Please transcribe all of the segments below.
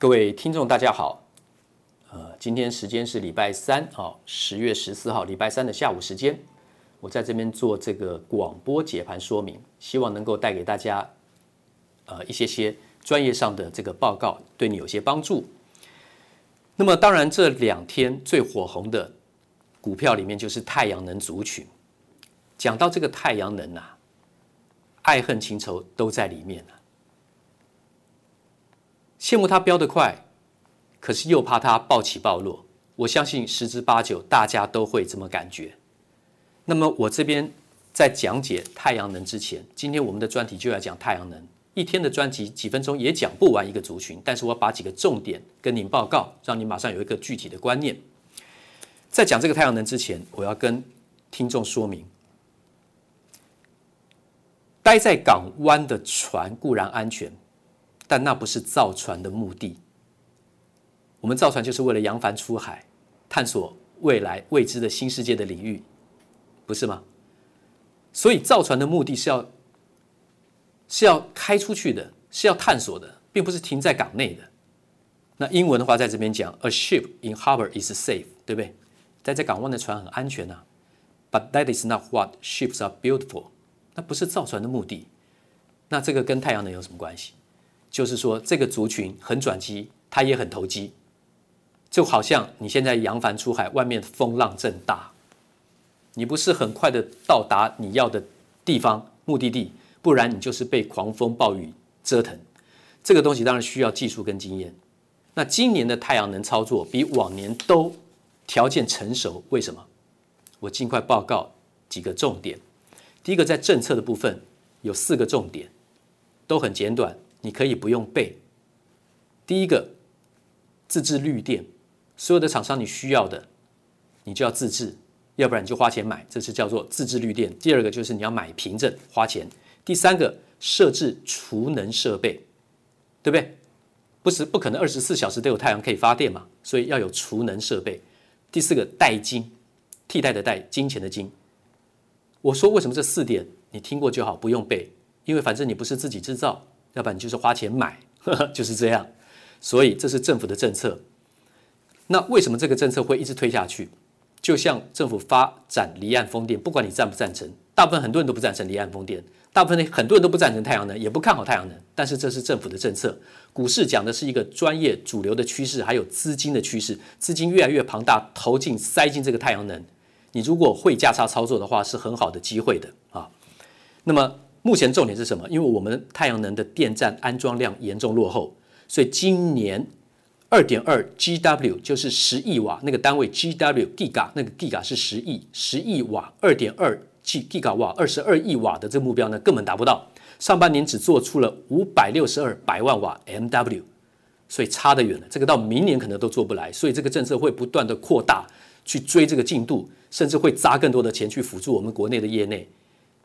各位听众，大家好。呃，今天时间是礼拜三啊，十月十四号礼拜三的下午时间，我在这边做这个广播解盘说明，希望能够带给大家呃一些些专业上的这个报告，对你有些帮助。那么，当然这两天最火红的股票里面就是太阳能族群。讲到这个太阳能啊，爱恨情仇都在里面了。羡慕它飙得快，可是又怕它暴起暴落。我相信十之八九大家都会这么感觉。那么我这边在讲解太阳能之前，今天我们的专题就要讲太阳能。一天的专辑几分钟也讲不完一个族群，但是我把几个重点跟您报告，让您马上有一个具体的观念。在讲这个太阳能之前，我要跟听众说明。待在港湾的船固然安全，但那不是造船的目的。我们造船就是为了扬帆出海，探索未来未知的新世界的领域，不是吗？所以造船的目的是要是要开出去的，是要探索的，并不是停在港内的。那英文的话在这边讲，A ship in harbor is safe，对不对？待在港湾的船很安全呐、But that is not what ships are built for。那不是造船的目的，那这个跟太阳能有什么关系？就是说，这个族群很转机，它也很投机，就好像你现在扬帆出海，外面风浪正大，你不是很快的到达你要的地方目的地，不然你就是被狂风暴雨折腾。这个东西当然需要技术跟经验。那今年的太阳能操作比往年都条件成熟，为什么？我尽快报告几个重点。第一个，在政策的部分有四个重点，都很简短，你可以不用背。第一个，自制绿电，所有的厂商你需要的，你就要自制，要不然你就花钱买，这是叫做自制绿电。第二个就是你要买凭证，花钱。第三个，设置储能设备，对不对？不是不可能二十四小时都有太阳可以发电嘛，所以要有储能设备。第四个，代金，替代的代，金钱的金。我说为什么这四点你听过就好，不用背，因为反正你不是自己制造，要不然你就是花钱买，呵呵，就是这样。所以这是政府的政策。那为什么这个政策会一直推下去？就像政府发展离岸风电，不管你赞不赞成，大部分很多人都不赞成离岸风电，大部分很多人都不赞成太阳能，也不看好太阳能。但是这是政府的政策。股市讲的是一个专业主流的趋势，还有资金的趋势，资金越来越庞大，投进塞进这个太阳能。你如果会价差操作的话，是很好的机会的啊。那么目前重点是什么？因为我们太阳能的电站安装量严重落后，所以今年二点二 GW 就是十亿瓦那个单位，GW Giga 那个 Giga 是十亿，十亿瓦二点二 G Giga 瓦二十二亿瓦的这个目标呢，根本达不到。上半年只做出了五百六十二百万瓦 MW，所以差得远了。这个到明年可能都做不来，所以这个政策会不断的扩大。去追这个进度，甚至会砸更多的钱去辅助我们国内的业内。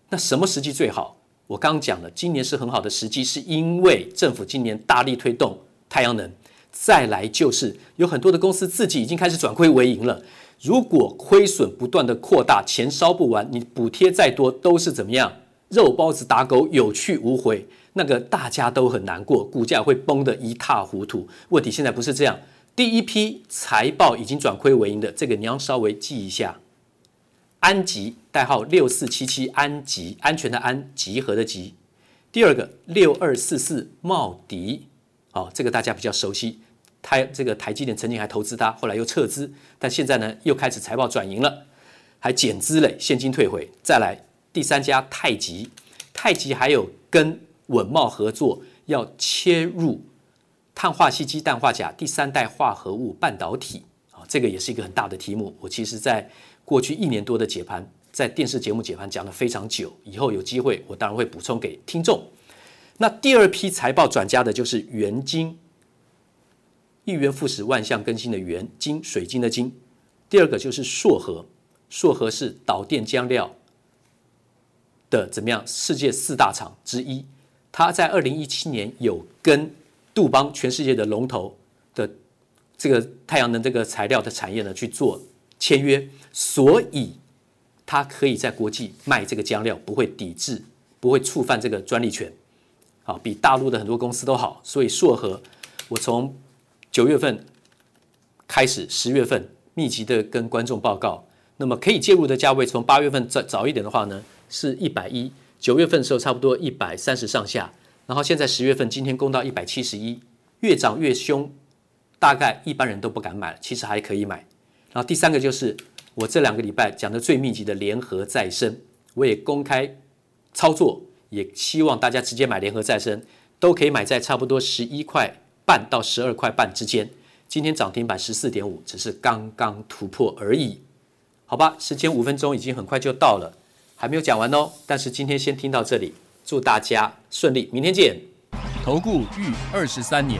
那什么时机最好？我刚讲了，今年是很好的时机，是因为政府今年大力推动太阳能。再来就是有很多的公司自己已经开始转亏为盈了。如果亏损不断的扩大，钱烧不完，你补贴再多都是怎么样？肉包子打狗，有去无回。那个大家都很难过，股价会崩得一塌糊涂。问题现在不是这样。第一批财报已经转亏为盈的，这个你要稍微记一下。安集代号六四七七，安集安全的安，集合的集。第二个六二四四茂迪，哦，这个大家比较熟悉。台这个台积电曾经还投资它，后来又撤资，但现在呢又开始财报转盈了，还减资嘞，现金退回。再来第三家太极，太极还有跟稳茂合作，要切入。碳化矽基氮化镓第三代化合物半导体，这个也是一个很大的题目。我其实在过去一年多的解盘，在电视节目解盘讲了非常久。以后有机会，我当然会补充给听众。那第二批财报转佳的就是元晶，一元复始，万象更新的元晶，水晶的晶。第二个就是硕和，硕和是导电浆料的怎么样？世界四大厂之一，它在二零一七年有跟杜邦全世界的龙头的这个太阳能这个材料的产业呢去做签约，所以它可以在国际卖这个浆料，不会抵制，不会触犯这个专利权，好，比大陆的很多公司都好。所以硕和，我从九月份开始，十月份密集的跟观众报告。那么可以介入的价位，从八月份早早一点的话呢，是一百一；九月份的时候差不多一百三十上下，然后现在十月份今天攻到一百七十一，越涨越凶，大概一般人都不敢买，其实还可以买。然后第三个就是我这两个礼拜讲的最密集的联合再生，我也公开操作，也希望大家直接买联合再生，都可以买在差不多十一块半到十二块半之间。今天涨停板十四点五，只是刚刚突破而已。好吧，时间五分钟已经很快就到了，还没有讲完哦。但是今天先听到这里，祝大家顺利，明天见。投顾逾二十三年，